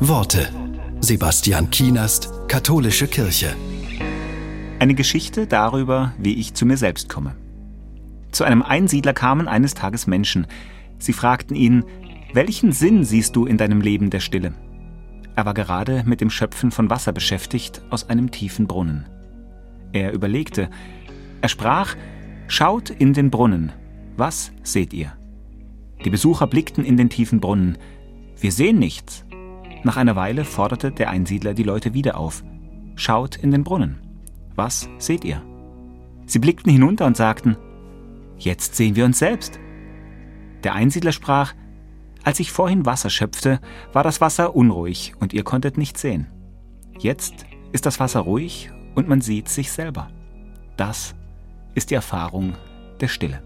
Worte. Sebastian Kienast, Katholische Kirche. Eine Geschichte darüber, wie ich zu mir selbst komme. Zu einem Einsiedler kamen eines Tages Menschen. Sie fragten ihn, welchen Sinn siehst du in deinem Leben der Stille? Er war gerade mit dem Schöpfen von Wasser beschäftigt aus einem tiefen Brunnen. Er überlegte. Er sprach, Schaut in den Brunnen. Was seht ihr? Die Besucher blickten in den tiefen Brunnen. Wir sehen nichts. Nach einer Weile forderte der Einsiedler die Leute wieder auf. Schaut in den Brunnen. Was seht ihr? Sie blickten hinunter und sagten, Jetzt sehen wir uns selbst. Der Einsiedler sprach, Als ich vorhin Wasser schöpfte, war das Wasser unruhig und ihr konntet nichts sehen. Jetzt ist das Wasser ruhig und man sieht sich selber. Das ist die Erfahrung der Stille.